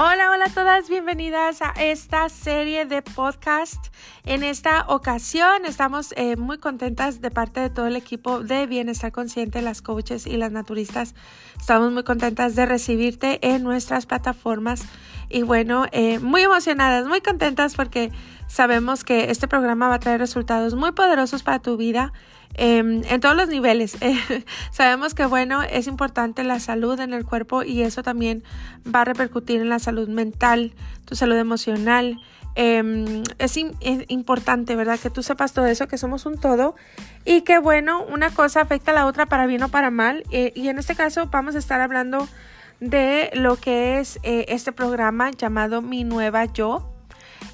Hola, hola a todas, bienvenidas a esta serie de podcast. En esta ocasión estamos eh, muy contentas de parte de todo el equipo de Bienestar Consciente, las coaches y las naturistas. Estamos muy contentas de recibirte en nuestras plataformas y bueno, eh, muy emocionadas, muy contentas porque sabemos que este programa va a traer resultados muy poderosos para tu vida. Em, en todos los niveles. sabemos que, bueno, es importante la salud en el cuerpo y eso también va a repercutir en la salud mental, tu salud emocional. Em, es, importante, ¿verdad? Que tú sepas todo eso, que somos un todo y que, bueno, una cosa afecta a la otra para bien o para mal. Eh, y en este caso vamos a estar hablando de lo que es eh, este programa llamado Mi Nueva Yo.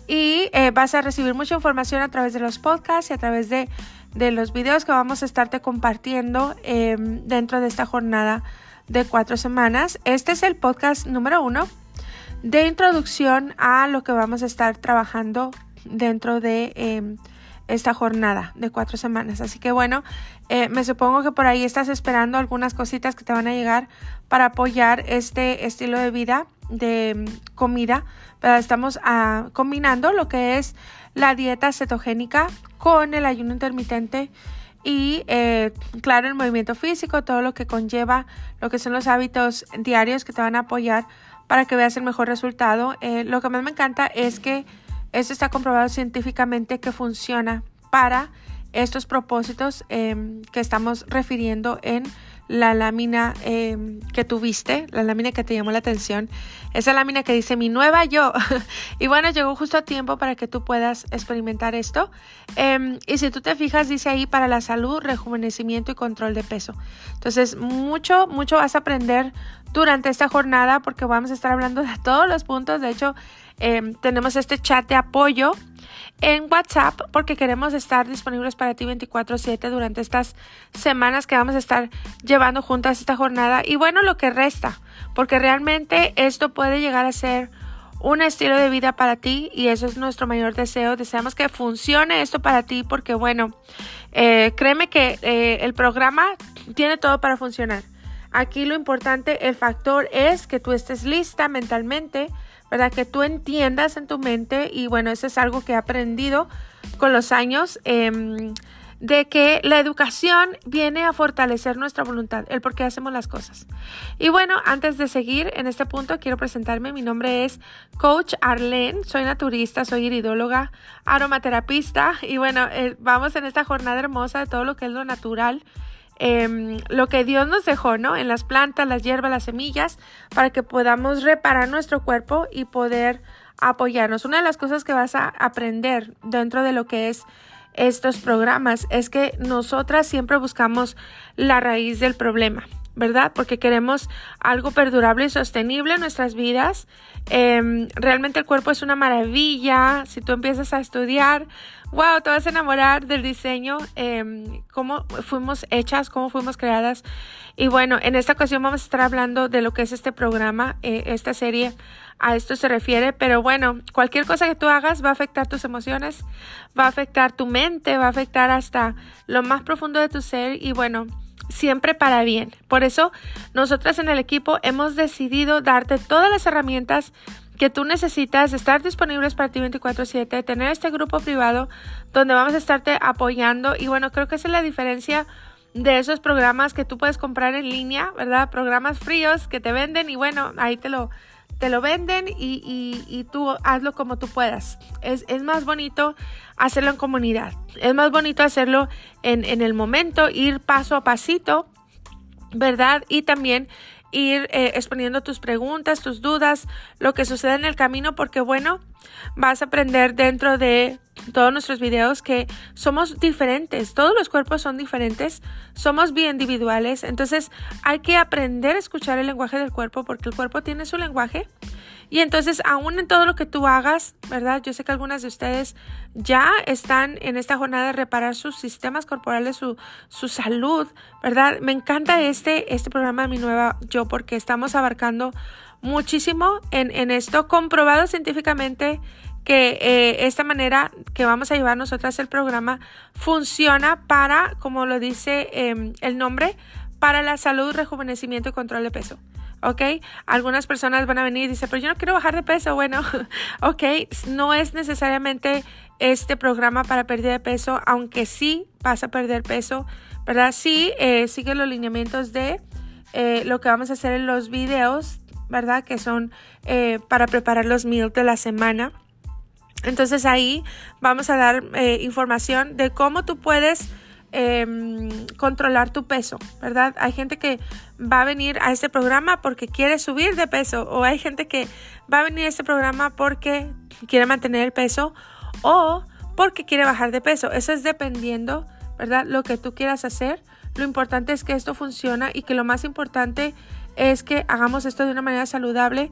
Y eh, vas a recibir mucha información a través de los podcasts y a través de de los videos que vamos a estarte compartiendo em, dentro de esta jornada de cuatro semanas. Este es el podcast número uno de introducción a lo que vamos a estar trabajando dentro de em, esta jornada de cuatro semanas. Así que bueno, eh, me supongo que por ahí estás esperando algunas cositas que te van a llegar para apoyar este estilo de vida de em, comida. Pero estamos ah, combinando lo que es la dieta cetogénica con el ayuno intermitente y eh, claro el movimiento físico, todo lo que conlleva lo que son los hábitos diarios que te van a apoyar para que veas el mejor resultado. Eh, lo que más me encanta es que esto está comprobado científicamente que funciona para estos propósitos em, que estamos refiriendo en la lámina em, que tuviste, la lámina que te llamó la atención, esa lámina que dice mi nueva yo. y bueno, llegó justo a tiempo para que tú puedas experimentar esto. Em, y si tú te fijas, dice ahí para la salud, rejuvenecimiento y control de peso. Entonces, mucho, mucho vas a aprender durante esta jornada porque vamos a estar hablando de todos los puntos. De hecho, em, tenemos este chat de apoyo en WhatsApp porque queremos estar disponibles para ti 24/7 durante estas semanas que vamos a estar llevando juntas esta jornada y bueno, lo que resta, porque realmente esto puede llegar a ser un estilo de vida para ti y eso es nuestro mayor deseo. Deseamos que funcione esto para ti porque bueno, eh, créeme que eh, el programa tiene todo para funcionar. Aquí lo importante, el factor es que tú estés lista mentalmente, ¿verdad? Que tú entiendas en tu mente y bueno, eso es algo que he aprendido con los años. Em, de que la educación viene a fortalecer nuestra voluntad, el por qué hacemos las cosas. Y bueno, antes de seguir en este punto, quiero presentarme. Mi nombre es Coach Arlene, soy naturista, soy iridóloga, aromaterapista y bueno, eh, vamos en esta jornada hermosa de todo lo que es lo natural Em, lo que Dios nos dejó, ¿no? En las plantas, las hierbas, las semillas, para que podamos reparar nuestro cuerpo y poder apoyarnos. Una de las cosas que vas a aprender dentro de lo que es estos programas es que nosotras siempre buscamos la raíz del problema. ¿Verdad? Porque queremos algo perdurable y sostenible en nuestras vidas. Em, realmente el cuerpo es una maravilla. Si tú empiezas a estudiar, wow, te vas a enamorar del diseño, eh, cómo fuimos hechas, cómo fuimos creadas. Y bueno, en esta ocasión vamos a estar hablando de lo que es este programa, eh, esta serie. A esto se refiere, pero bueno, cualquier cosa que tú hagas va a afectar tus emociones, va a afectar tu mente, va a afectar hasta lo más profundo de tu ser y bueno, siempre para bien. Por eso, nosotras en el equipo hemos decidido darte todas las herramientas que tú necesitas, estar disponibles para ti 24/7, tener este grupo privado donde vamos a estarte apoyando y bueno, creo que esa es la diferencia de esos programas que tú puedes comprar en línea, ¿verdad? Programas fríos que te venden y bueno, ahí te lo, te lo venden y, tú hazlo como tú puedas. Es, es, más bonito hacerlo en comunidad, es más bonito hacerlo en, en el momento, ir paso a pasito, ¿verdad? Y también ir eh, exponiendo tus preguntas, tus dudas, lo que sucede en el camino, porque bueno, vas a aprender dentro de todos nuestros videos que somos diferentes, todos los cuerpos son diferentes, somos bien individuales, entonces hay que aprender a escuchar el lenguaje del cuerpo porque el cuerpo tiene su lenguaje y entonces, aún en todo lo que tú hagas, ¿verdad? Yo sé que algunas de ustedes ya están en esta jornada de reparar sus sistemas corporales, su, su salud, ¿verdad? Me encanta este, este programa de Mi Nueva Yo porque estamos abarcando muchísimo en, esto, comprobado científicamente que eh, esta manera que vamos a llevar nosotras el programa funciona para, como lo dice em, el nombre, para la salud, rejuvenecimiento y control de peso. ¿Ok? Algunas personas van a venir y dicen, pero yo no quiero bajar de peso. Bueno, ok, no es necesariamente este programa para pérdida de peso, aunque sí vas a perder peso, ¿verdad? Sí, eh, sigue los lineamientos de eh, lo que vamos a hacer en los videos, ¿verdad? Que son eh, para preparar los meals de la semana. Entonces ahí vamos a dar información de cómo tú puedes Em, controlar tu peso, ¿verdad? Hay gente que va a venir a este programa porque quiere subir de peso o hay gente que va a venir a este programa porque quiere mantener el peso o porque quiere bajar de peso. Eso es dependiendo, ¿verdad? Lo que tú quieras hacer. Lo importante es que esto funciona y que lo más importante es que hagamos esto de una manera saludable,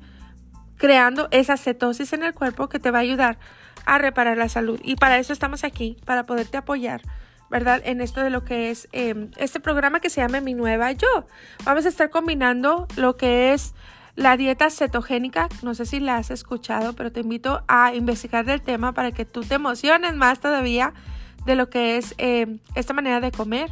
creando esa cetosis en el cuerpo que te va a ayudar a reparar la salud. Y para eso estamos aquí, para poderte apoyar ¿verdad? En esto de lo que es em, este programa que se llama Mi Nueva Yo. Vamos a estar combinando lo que es la dieta cetogénica. No sé si la has escuchado, pero te invito a investigar del tema para que tú te emociones más todavía de lo que es em, esta manera de comer.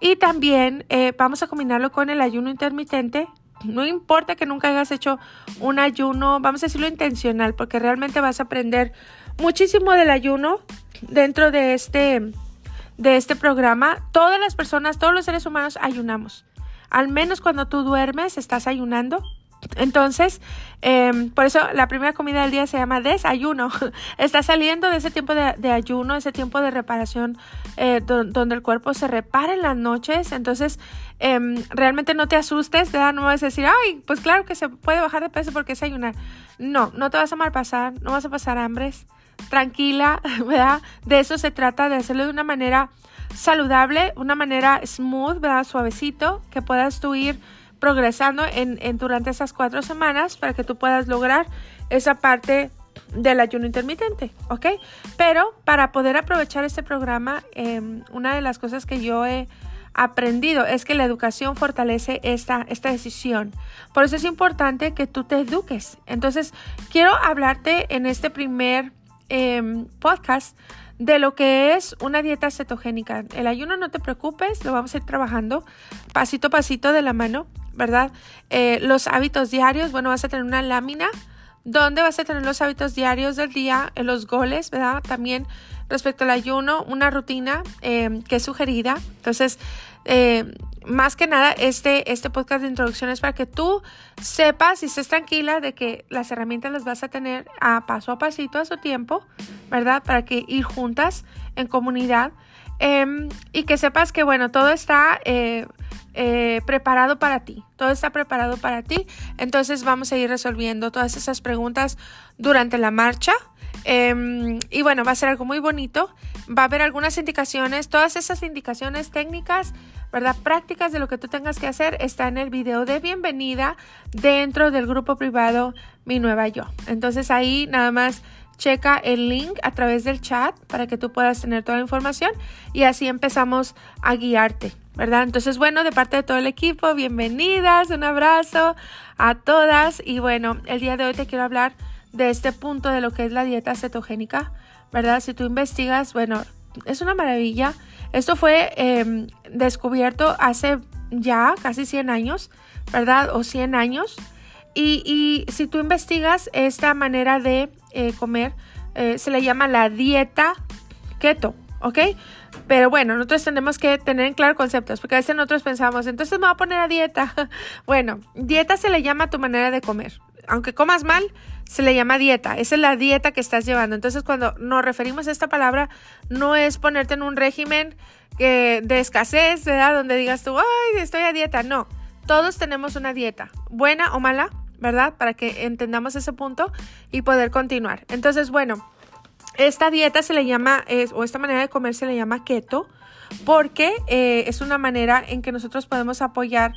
Y también eh, vamos a combinarlo con el ayuno intermitente. No importa que nunca hayas hecho un ayuno, vamos a decirlo intencional, porque realmente vas a aprender muchísimo del ayuno dentro de este de este programa, todas las personas, todos los seres humanos ayunamos. Al menos cuando tú duermes, estás ayunando. Entonces, em, por eso la primera comida del día se llama desayuno. Está saliendo de ese tiempo de, ayuno, ese tiempo de reparación eh, donde el cuerpo se repara en las noches. Entonces, em, realmente no te asustes, ¿verdad? No vas a decir, ay, pues claro que se puede bajar de peso porque es ayunar. No, no te vas a malpasar, no vas a pasar hambres tranquila, ¿verdad? De eso se trata, de hacerlo de una manera saludable, una manera smooth, ¿verdad? Suavecito, que puedas tú ir progresando en, durante esas cuatro semanas para que tú puedas lograr esa parte del ayuno intermitente, ¿ok? Pero para poder aprovechar este programa, em, una de las cosas que yo he aprendido es que la educación fortalece esta, esta decisión. Por eso es importante que tú te eduques. Entonces, quiero hablarte en este primer Em, podcast de lo que es una dieta cetogénica. El ayuno no te preocupes, lo vamos a ir trabajando pasito a pasito de la mano, ¿verdad? Eh, los hábitos diarios, bueno, vas a tener una lámina donde vas a tener los hábitos diarios del día, eh, los goles, ¿verdad? También respecto al ayuno, una rutina em, que es sugerida. Entonces, eh, más que nada, este, este podcast de introducción es para que tú sepas y estés tranquila de que las herramientas las vas a tener a paso a pasito a su tiempo, ¿verdad? Para que ir juntas en comunidad em, y que sepas que, bueno, todo está eh, eh, preparado para ti, todo está preparado para ti. Entonces vamos a ir resolviendo todas esas preguntas durante la marcha. Em, y bueno, va a ser algo muy bonito. Va a haber algunas indicaciones, todas esas indicaciones técnicas ¿verdad? Prácticas de lo que tú tengas que hacer está en el video de bienvenida dentro del grupo privado Mi Nueva Yo. Entonces ahí nada más checa el link a través del chat para que tú puedas tener toda la información y así empezamos a guiarte, ¿verdad? Entonces, bueno, de parte de todo el equipo, bienvenidas, un abrazo a todas y bueno, el día de hoy te quiero hablar de este punto de lo que es la dieta cetogénica, ¿verdad? Si tú investigas, bueno, es una maravilla esto fue em, descubierto hace ya casi 100 años, ¿verdad? O 100 años. Y, si tú investigas esta manera de eh, comer, eh, se le llama la dieta keto, ¿ok? Pero bueno, nosotros tenemos que tener en claro conceptos, porque a veces nosotros pensamos, entonces me voy a poner a dieta. bueno, dieta se le llama tu manera de comer. Aunque comas mal, se le llama dieta. Esa es la dieta que estás llevando. Entonces, cuando nos referimos a esta palabra, no es ponerte en un régimen de escasez, ¿verdad? Donde digas tú, ay, estoy a dieta. No, todos tenemos una dieta, buena o mala, ¿verdad? Para que entendamos ese punto y poder continuar. Entonces, bueno, esta dieta se le llama, o esta manera de comer se le llama keto, porque eh, es una manera en que nosotros podemos apoyar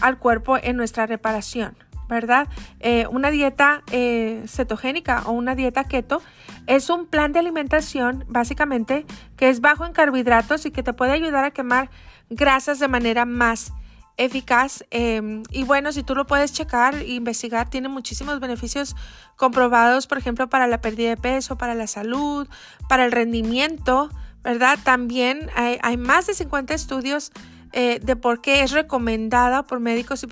al cuerpo en nuestra reparación. ¿Verdad? Eh, una dieta eh, cetogénica o una dieta keto es un plan de alimentación básicamente que es bajo en carbohidratos y que te puede ayudar a quemar grasas de manera más eficaz. Em, y bueno, si tú lo puedes checar e investigar, tiene muchísimos beneficios comprobados, por ejemplo, para la pérdida de peso, para la salud, para el rendimiento, ¿verdad? También hay, hay más de 50 estudios eh, de por qué es recomendada por médicos y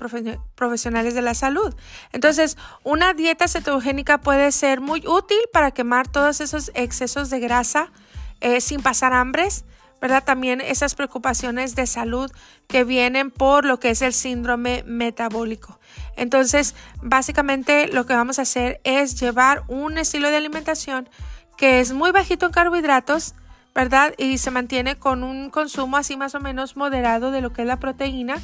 profesionales de la salud. Entonces, una dieta cetogénica puede ser muy útil para quemar todos esos excesos de grasa eh, sin pasar hambres, ¿verdad? También esas preocupaciones de salud que vienen por lo que es el síndrome metabólico. Entonces, básicamente lo que vamos a hacer es llevar un estilo de alimentación que es muy bajito en carbohidratos, ¿verdad? Y se mantiene con un consumo así más o menos moderado de lo que es la proteína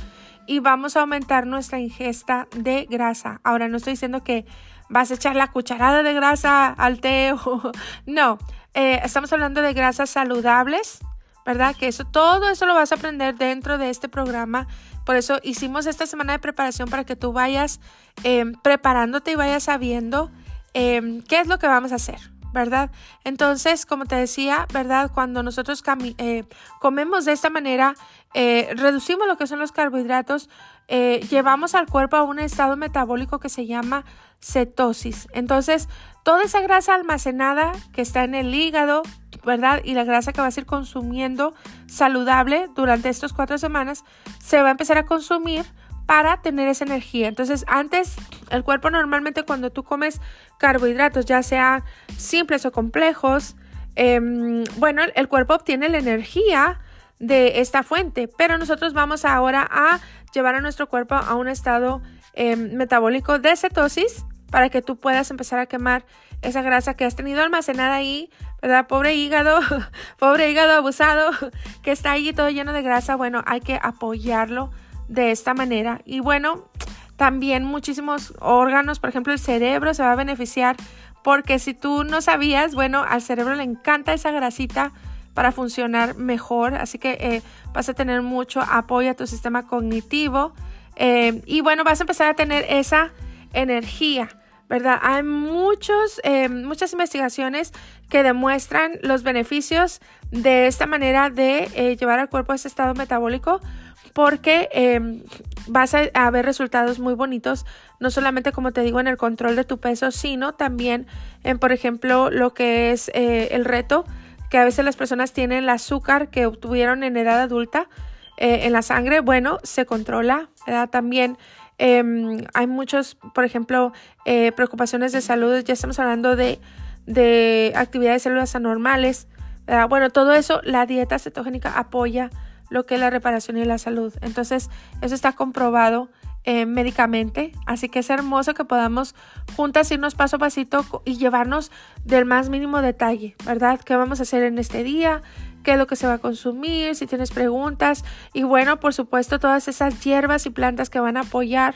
y vamos a aumentar nuestra ingesta de grasa. Ahora, no estoy diciendo que vas a echar la cucharada de grasa al té no, eh, estamos hablando de grasas saludables, ¿verdad? Que eso, todo eso lo vas a aprender dentro de este programa. Por eso hicimos esta semana de preparación para que tú vayas em, preparándote y vayas sabiendo em, qué es lo que vamos a hacer, ¿verdad? Entonces, como te decía, ¿verdad? Cuando nosotros eh, comemos de esta manera, eh, reducimos lo que son los carbohidratos, eh, llevamos al cuerpo a un estado metabólico que se llama cetosis. Entonces, toda esa grasa almacenada que está en el hígado, ¿verdad? Y la grasa que vas a ir consumiendo saludable durante estas cuatro semanas, se va a empezar a consumir para tener esa energía. Entonces, antes, el cuerpo normalmente cuando tú comes carbohidratos, ya sean simples o complejos, em, bueno, el cuerpo obtiene la energía de esta fuente, pero nosotros vamos ahora a llevar a nuestro cuerpo a un estado em, metabólico de cetosis para que tú puedas empezar a quemar esa grasa que has tenido almacenada ahí, ¿verdad? Pobre hígado, pobre hígado abusado que está ahí todo lleno de grasa. Bueno, hay que apoyarlo de esta manera. Y bueno, también muchísimos órganos, por ejemplo, el cerebro se va a beneficiar porque si tú no sabías, bueno, al cerebro le encanta esa grasita para funcionar mejor. Así que eh, vas a tener mucho apoyo a tu sistema cognitivo. Eh, y bueno, vas a empezar a tener esa energía. ¿verdad? Hay muchos, eh, muchas investigaciones que demuestran los beneficios de esta manera de llevar al cuerpo a ese estado metabólico porque vas a, ver resultados muy bonitos, no solamente como te digo en el control de tu peso, sino también en, por ejemplo, lo que es el reto que a veces las personas tienen el azúcar que obtuvieron en edad adulta eh, en la sangre, bueno, se controla, ¿verdad? También em, hay muchos, por ejemplo, eh, preocupaciones de salud, ya estamos hablando de, de actividades de células anormales, ¿verdad? Bueno, todo eso, la dieta cetogénica apoya lo que es la reparación y la salud. Entonces, eso está comprobado eh, médicamente. Así que es hermoso que podamos juntas irnos paso a pasito y llevarnos del más mínimo detalle, ¿verdad? ¿Qué vamos a hacer en este día? ¿Qué es lo que se va a consumir? Si tienes preguntas. Y bueno, por supuesto, todas esas hierbas y plantas que van a apoyar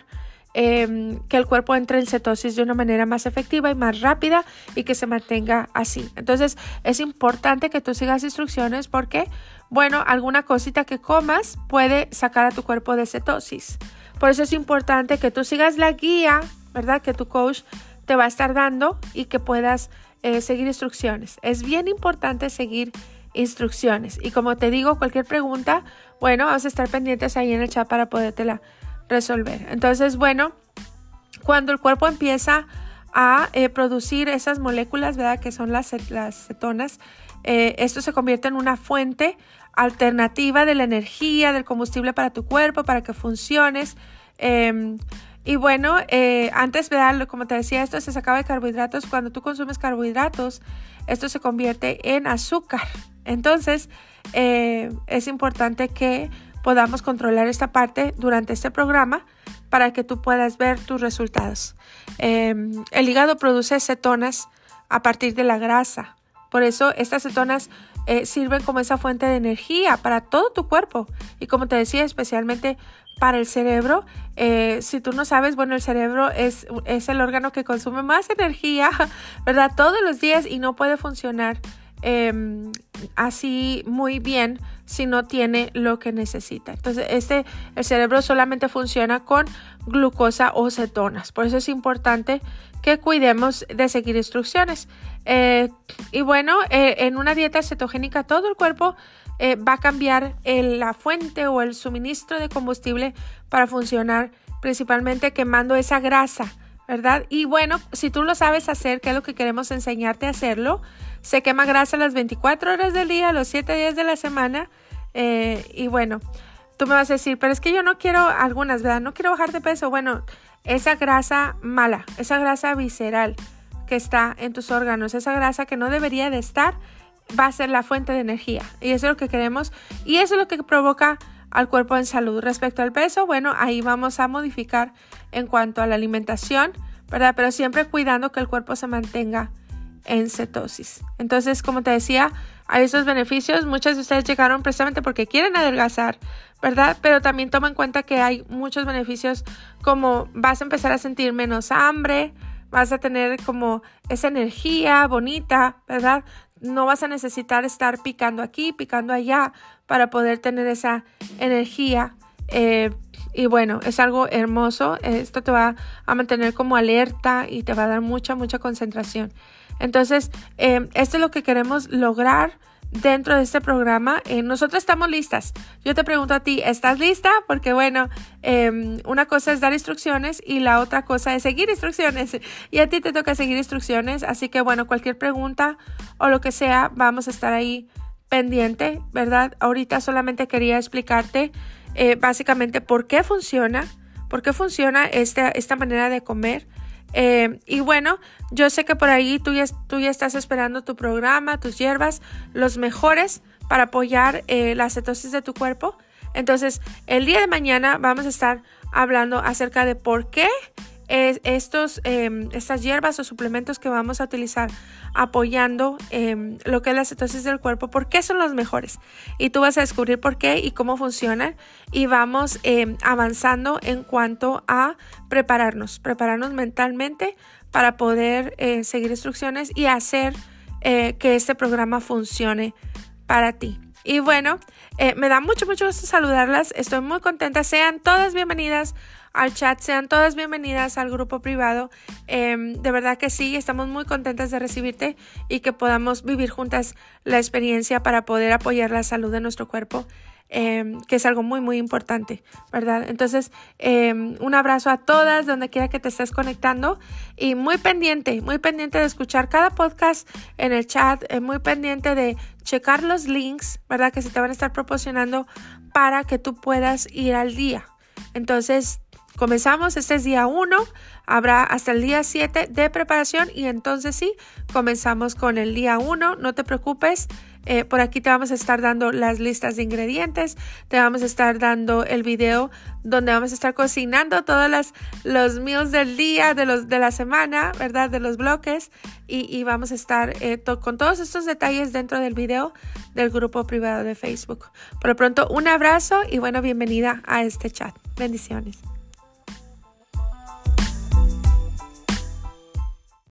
em, que el cuerpo entre en cetosis de una manera más efectiva y más rápida y que se mantenga así. Entonces es importante que tú sigas instrucciones porque, bueno, alguna cosita que comas puede sacar a tu cuerpo de cetosis. Por eso es importante que tú sigas la guía, ¿verdad? Que tu coach te va a estar dando y que puedas eh, seguir instrucciones. Es bien importante seguir instrucciones. Y como te digo, cualquier pregunta, bueno, vamos a estar pendientes ahí en el chat para podértela resolver. Entonces, bueno, cuando el cuerpo empieza a eh, producir esas moléculas, ¿verdad? Que son las, las cetonas, eh, esto se convierte en una fuente alternativa de la energía, del combustible para tu cuerpo, para que funciones. Em, y bueno, eh, antes, ¿verdad? como te decía, esto se sacaba de carbohidratos. Cuando tú consumes carbohidratos, esto se convierte en azúcar. Entonces, es importante que podamos controlar esta parte durante este programa para que tú puedas ver tus resultados. Em, el hígado produce cetonas a partir de la grasa. Por eso estas cetonas eh, sirven como esa fuente de energía para todo tu cuerpo. Y como te decía, especialmente para el cerebro. Eh, si tú no sabes, bueno, el cerebro es, es el órgano que consume más energía, ¿verdad? Todos los días y no puede funcionar Em, así muy bien si no tiene lo que necesita. Entonces, este, el cerebro solamente funciona con glucosa o cetonas. Por eso es importante que cuidemos de seguir instrucciones. Eh, y bueno, eh, en una dieta cetogénica todo el cuerpo eh, va a cambiar la fuente o el suministro de combustible para funcionar principalmente quemando esa grasa, ¿verdad? Y bueno, si tú lo sabes hacer, que es lo que queremos enseñarte a hacerlo, se quema grasa las 24 horas del día, los 7 días de la semana. Eh, y bueno, tú me vas a decir, pero es que yo no quiero algunas, ¿verdad? No quiero bajar de peso. Bueno, esa grasa mala, esa grasa visceral que está en tus órganos, esa grasa que no debería de estar, va a ser la fuente de energía. Y eso es lo que queremos. Y eso es lo que provoca al cuerpo en salud. Respecto al peso, bueno, ahí vamos a modificar en cuanto a la alimentación, ¿verdad? Pero siempre cuidando que el cuerpo se mantenga en cetosis. Entonces, como te decía, hay esos beneficios. Muchas de ustedes llegaron precisamente porque quieren adelgazar, ¿verdad? Pero también toma en cuenta que hay muchos beneficios como vas a empezar a sentir menos hambre, vas a tener como esa energía bonita, ¿verdad? No vas a necesitar estar picando aquí, picando allá para poder tener esa energía. Eh, y bueno, es algo hermoso. Esto te va a mantener como alerta y te va a dar mucha, mucha concentración. Entonces, eh, esto es lo que queremos lograr dentro de este programa. Eh, nosotros estamos listas. Yo te pregunto a ti, ¿estás lista? Porque bueno, em, una cosa es dar instrucciones y la otra cosa es seguir instrucciones. Y a ti te toca seguir instrucciones. Así que bueno, cualquier pregunta o lo que sea, vamos a estar ahí pendiente, ¿verdad? Ahorita solamente quería explicarte eh, básicamente por qué funciona, por qué funciona esta, esta manera de comer. Eh, y bueno, yo sé que por ahí tú ya, tú ya estás esperando tu programa, tus hierbas, los mejores para apoyar eh, la cetosis de tu cuerpo. Entonces, el día de mañana vamos a estar hablando acerca de por qué estos, em, estas hierbas o suplementos que vamos a utilizar apoyando em, lo que es la cetosis del cuerpo, por qué son los mejores. Y tú vas a descubrir por qué y cómo funcionan. Y vamos em, avanzando en cuanto a prepararnos, prepararnos mentalmente para poder eh, seguir instrucciones y hacer eh, que este programa funcione para ti. Y bueno, eh, me da mucho, mucho gusto saludarlas. Estoy muy contenta. Sean todas bienvenidas al chat. Sean todas bienvenidas al grupo privado. Em, de verdad que sí, estamos muy contentas de recibirte y que podamos vivir juntas la experiencia para poder apoyar la salud de nuestro cuerpo. Em, que es algo muy muy importante, ¿verdad? Entonces, em, un abrazo a todas donde quiera que te estés conectando y muy pendiente, muy pendiente de escuchar cada podcast en el chat, eh, muy pendiente de checar los links, ¿verdad? Que se te van a estar proporcionando para que tú puedas ir al día. Entonces, Comenzamos, este es día 1, habrá hasta el día 7 de preparación y entonces sí, comenzamos con el día 1, no te preocupes. Eh, por aquí te vamos a estar dando las listas de ingredientes, te vamos a estar dando el video donde vamos a estar cocinando todos las, los meals del día, de, los, de la semana, ¿verdad? De los bloques y, vamos a estar eh, con todos estos detalles dentro del video del grupo privado de Facebook. Por lo pronto, un abrazo y bueno, bienvenida a este chat. Bendiciones.